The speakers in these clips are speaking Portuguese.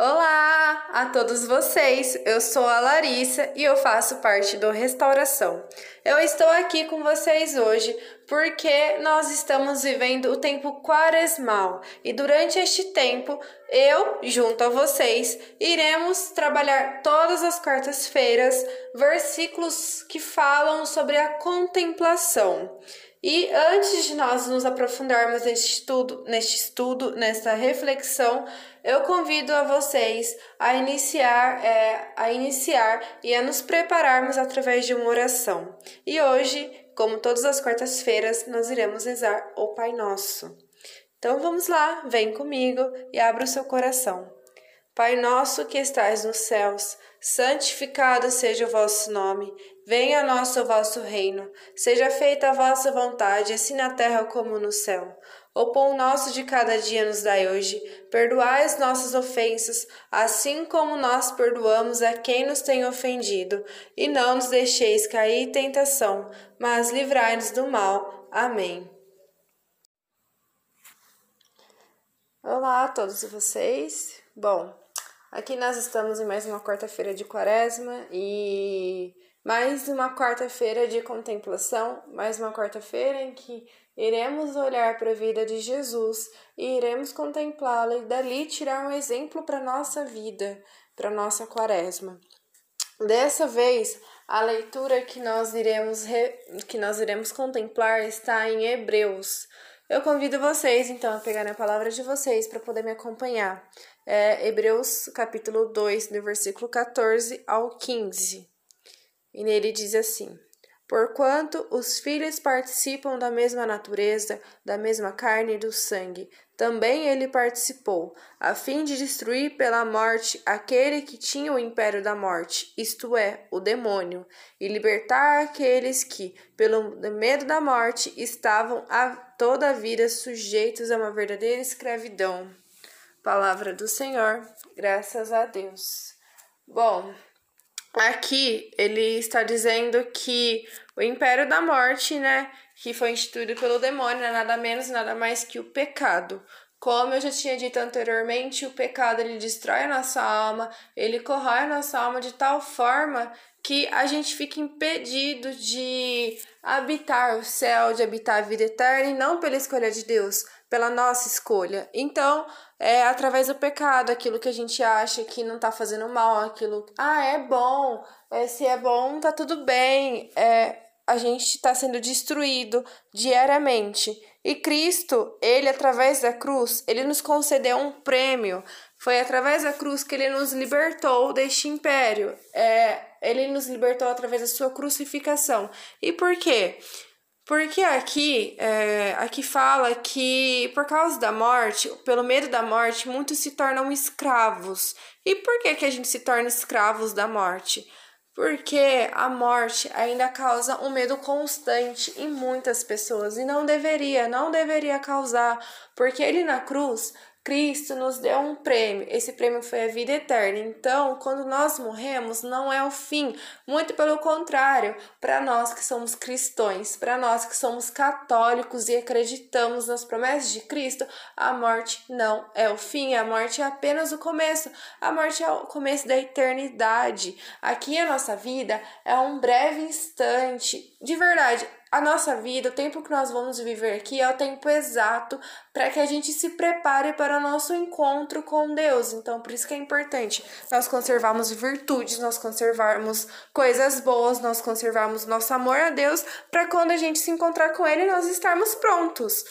Olá a todos vocês! Eu sou a Larissa e eu faço parte do Restauração. Eu estou aqui com vocês hoje porque nós estamos vivendo o tempo quaresmal e durante este tempo eu, junto a vocês, iremos trabalhar todas as quartas-feiras versículos que falam sobre a contemplação. E antes de nós nos aprofundarmos neste estudo, neste estudo, nesta reflexão, eu convido a vocês a iniciar, é, a iniciar e a nos prepararmos através de uma oração. E hoje, como todas as quartas-feiras, nós iremos rezar o Pai Nosso. Então vamos lá, vem comigo e abra o seu coração. Pai nosso que estais nos céus, santificado seja o vosso nome. Venha a nós o vosso reino. Seja feita a vossa vontade, assim na terra como no céu. O pão nosso de cada dia nos dai hoje. Perdoai as nossas ofensas, assim como nós perdoamos a quem nos tem ofendido. E não nos deixeis cair em tentação, mas livrai-nos do mal. Amém. Olá a todos vocês. Bom, Aqui nós estamos em mais uma quarta-feira de quaresma e mais uma quarta-feira de contemplação, mais uma quarta-feira em que iremos olhar para a vida de Jesus e iremos contemplá-la e dali tirar um exemplo para nossa vida, para nossa quaresma. Dessa vez, a leitura que nós iremos re... que nós iremos contemplar está em Hebreus. Eu convido vocês então a pegarem a palavra de vocês para poder me acompanhar é Hebreus capítulo 2, do versículo 14 ao 15. E nele diz assim: Porquanto os filhos participam da mesma natureza, da mesma carne e do sangue, também ele participou, a fim de destruir pela morte aquele que tinha o império da morte, isto é, o demônio, e libertar aqueles que, pelo medo da morte, estavam a toda a vida sujeitos a uma verdadeira escravidão. Palavra do Senhor, graças a Deus. Bom, aqui ele está dizendo que o império da morte, né, que foi instituído pelo demônio, é nada menos, nada mais que o pecado. Como eu já tinha dito anteriormente, o pecado ele destrói a nossa alma, ele corrói a nossa alma de tal forma que a gente fica impedido de habitar o céu, de habitar a vida eterna e não pela escolha de Deus, pela nossa escolha. Então, é através do pecado, aquilo que a gente acha que não tá fazendo mal, aquilo, ah, é bom, é, se é bom, tá tudo bem, é, a gente está sendo destruído diariamente. E Cristo, ele através da cruz, ele nos concedeu um prêmio. Foi através da cruz que ele nos libertou deste império. É, ele nos libertou através da sua crucificação. E por quê? Porque aqui, é, aqui fala que por causa da morte, pelo medo da morte, muitos se tornam escravos. E por que, que a gente se torna escravos da morte? Porque a morte ainda causa um medo constante em muitas pessoas e não deveria, não deveria causar, porque ele na cruz Cristo nos deu um prêmio. Esse prêmio foi a vida eterna. Então, quando nós morremos, não é o fim. Muito pelo contrário, para nós que somos cristãos, para nós que somos católicos e acreditamos nas promessas de Cristo, a morte não é o fim. A morte é apenas o começo. A morte é o começo da eternidade. Aqui a nossa vida é um breve instante. De verdade, a nossa vida, o tempo que nós vamos viver aqui é o tempo exato para que a gente se prepare para o nosso encontro com Deus. Então, por isso que é importante nós conservarmos virtudes, nós conservarmos coisas boas, nós conservarmos nosso amor a Deus, para quando a gente se encontrar com Ele, nós estarmos prontos.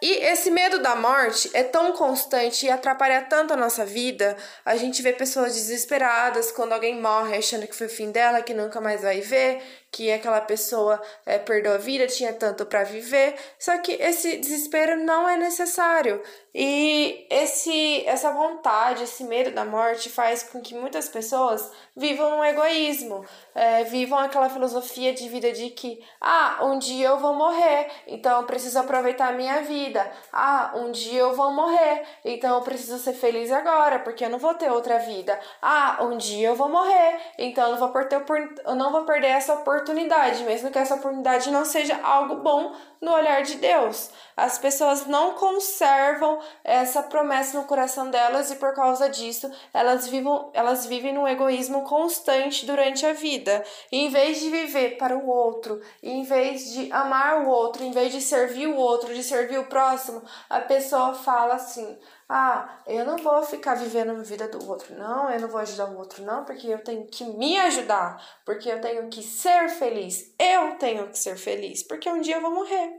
E esse medo da morte é tão constante e atrapalha tanto a nossa vida. A gente vê pessoas desesperadas quando alguém morre, achando que foi o fim dela, que nunca mais vai ver, que aquela pessoa é, perdeu a vida, tinha tanto para viver. Só que esse desespero não é necessário. E esse, essa vontade, esse medo da morte faz com que muitas pessoas vivam um egoísmo, é, vivam aquela filosofia de vida de que, ah, um dia eu vou morrer, então eu preciso aproveitar a minha vida. Ah, um dia eu vou morrer, então eu preciso ser feliz agora, porque eu não vou ter outra vida. Ah, um dia eu vou morrer, então eu não vou perder, eu não vou perder essa oportunidade, mesmo que essa oportunidade não seja algo bom no olhar de Deus. As pessoas não conservam essa promessa no coração delas e por causa disso elas vivem, elas vivem num egoísmo constante durante a vida. E em vez de viver para o outro, em vez de amar o outro, em vez de servir o outro, de servir o próximo, a pessoa fala assim: ah, eu não vou ficar vivendo a vida do outro, não, eu não vou ajudar o outro, não, porque eu tenho que me ajudar, porque eu tenho que ser feliz, eu tenho que ser feliz, porque um dia eu vou morrer.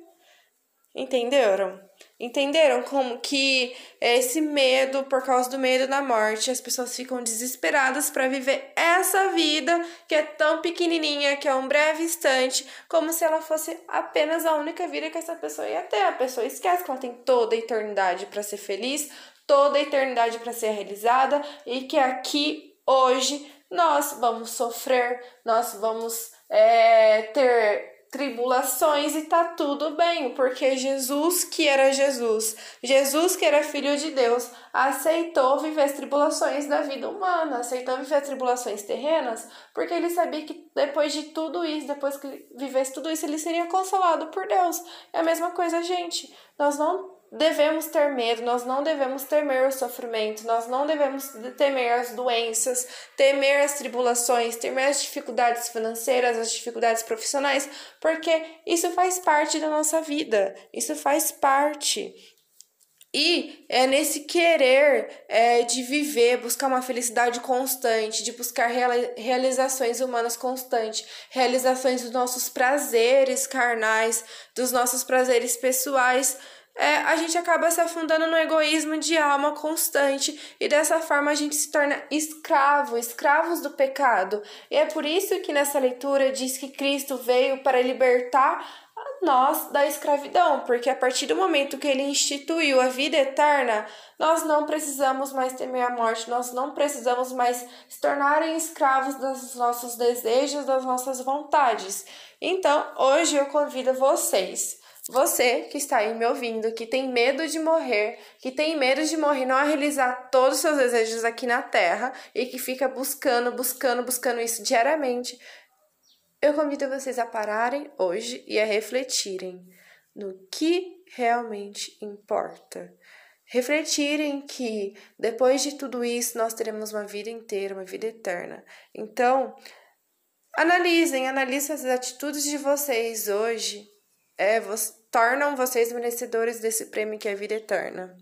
Entenderam? Entenderam como que esse medo, por causa do medo da morte, as pessoas ficam desesperadas para viver essa vida que é tão pequenininha, que é um breve instante, como se ela fosse apenas a única vida que essa pessoa ia ter. A pessoa esquece que ela tem toda a eternidade para ser feliz, toda a eternidade para ser realizada e que aqui, hoje, nós vamos sofrer, nós vamos é, ter tribulações e tá tudo bem, porque Jesus, que era Jesus, Jesus, que era filho de Deus, aceitou viver as tribulações da vida humana, aceitou viver as tribulações terrenas, porque ele sabia que depois de tudo isso, depois que vivesse tudo isso, ele seria consolado por Deus. É a mesma coisa, gente. Nós não devemos ter medo, nós não devemos temer o sofrimento, nós não devemos temer as doenças, temer as tribulações, temer as dificuldades financeiras, as dificuldades profissionais, porque isso faz parte da nossa vida, isso faz parte. E é nesse querer é, de viver, buscar uma felicidade constante, de buscar realizações humanas constantes, realizações dos nossos prazeres carnais, dos nossos prazeres pessoais, é, a gente acaba se afundando no egoísmo de alma constante e dessa forma a gente se torna escravo, escravos do pecado. E é por isso que nessa leitura diz que Cristo veio para libertar nós da escravidão, porque a partir do momento que ele instituiu a vida eterna, nós não precisamos mais temer a morte, nós não precisamos mais se tornarem escravos dos nossos desejos, das nossas vontades. Então, hoje eu convido vocês você que está aí me ouvindo, que tem medo de morrer, que tem medo de morrer, não realizar todos os seus desejos aqui na Terra e que fica buscando, buscando, buscando isso diariamente, eu convido vocês a pararem hoje e a refletirem no que realmente importa. Refletirem que depois de tudo isso nós teremos uma vida inteira, uma vida eterna. Então, analisem, analisem as atitudes de vocês hoje. É, você, tornam vocês merecedores desse prêmio que é a vida eterna.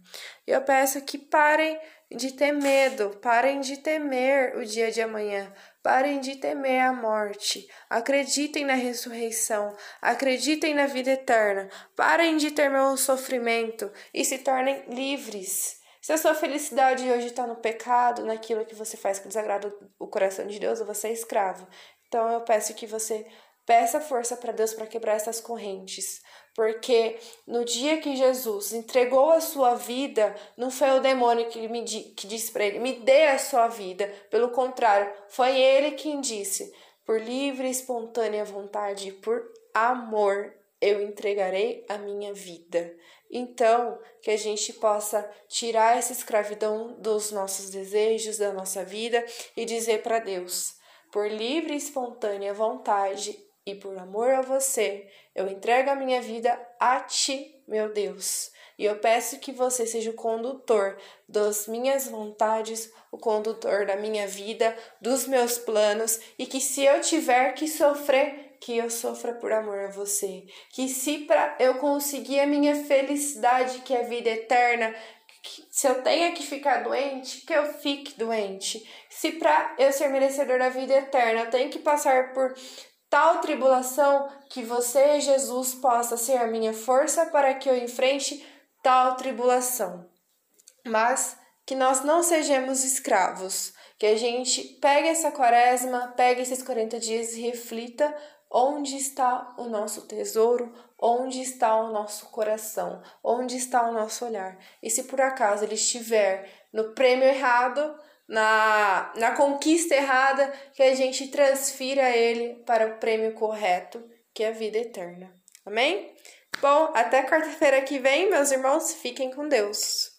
E eu peço que parem de ter medo, parem de temer o dia de amanhã, parem de temer a morte, acreditem na ressurreição, acreditem na vida eterna, parem de temer o sofrimento e se tornem livres. Se a sua felicidade hoje está no pecado, naquilo que você faz que desagrada o coração de Deus, você é escravo. Então eu peço que você peça força para Deus para quebrar essas correntes, porque no dia que Jesus entregou a sua vida, não foi o demônio que, me, que disse para ele: me dê a sua vida. Pelo contrário, foi ele quem disse: por livre e espontânea vontade, por amor, eu entregarei a minha vida. Então, que a gente possa tirar essa escravidão dos nossos desejos, da nossa vida e dizer para Deus: por livre e espontânea vontade, e por amor a você, eu entrego a minha vida a ti, meu Deus. E eu peço que você seja o condutor das minhas vontades, o condutor da minha vida, dos meus planos, e que se eu tiver que sofrer, que eu sofra por amor a você. Que se para eu conseguir a minha felicidade, que é a vida eterna, se eu tenho que ficar doente, que eu fique doente. Se para eu ser merecedor da vida eterna, eu tenho que passar por tal tribulação que você, Jesus, possa ser a minha força para que eu enfrente tal tribulação. Mas que nós não sejamos escravos, que a gente pegue essa quaresma, pegue esses 40 dias e reflita onde está o nosso tesouro, onde está o nosso coração, onde está o nosso olhar. E se por acaso ele estiver no prêmio errado, na, na conquista errada, que a gente transfira ele para o prêmio correto, que é a vida eterna. Amém? Bom, até quarta-feira que vem, meus irmãos, fiquem com Deus.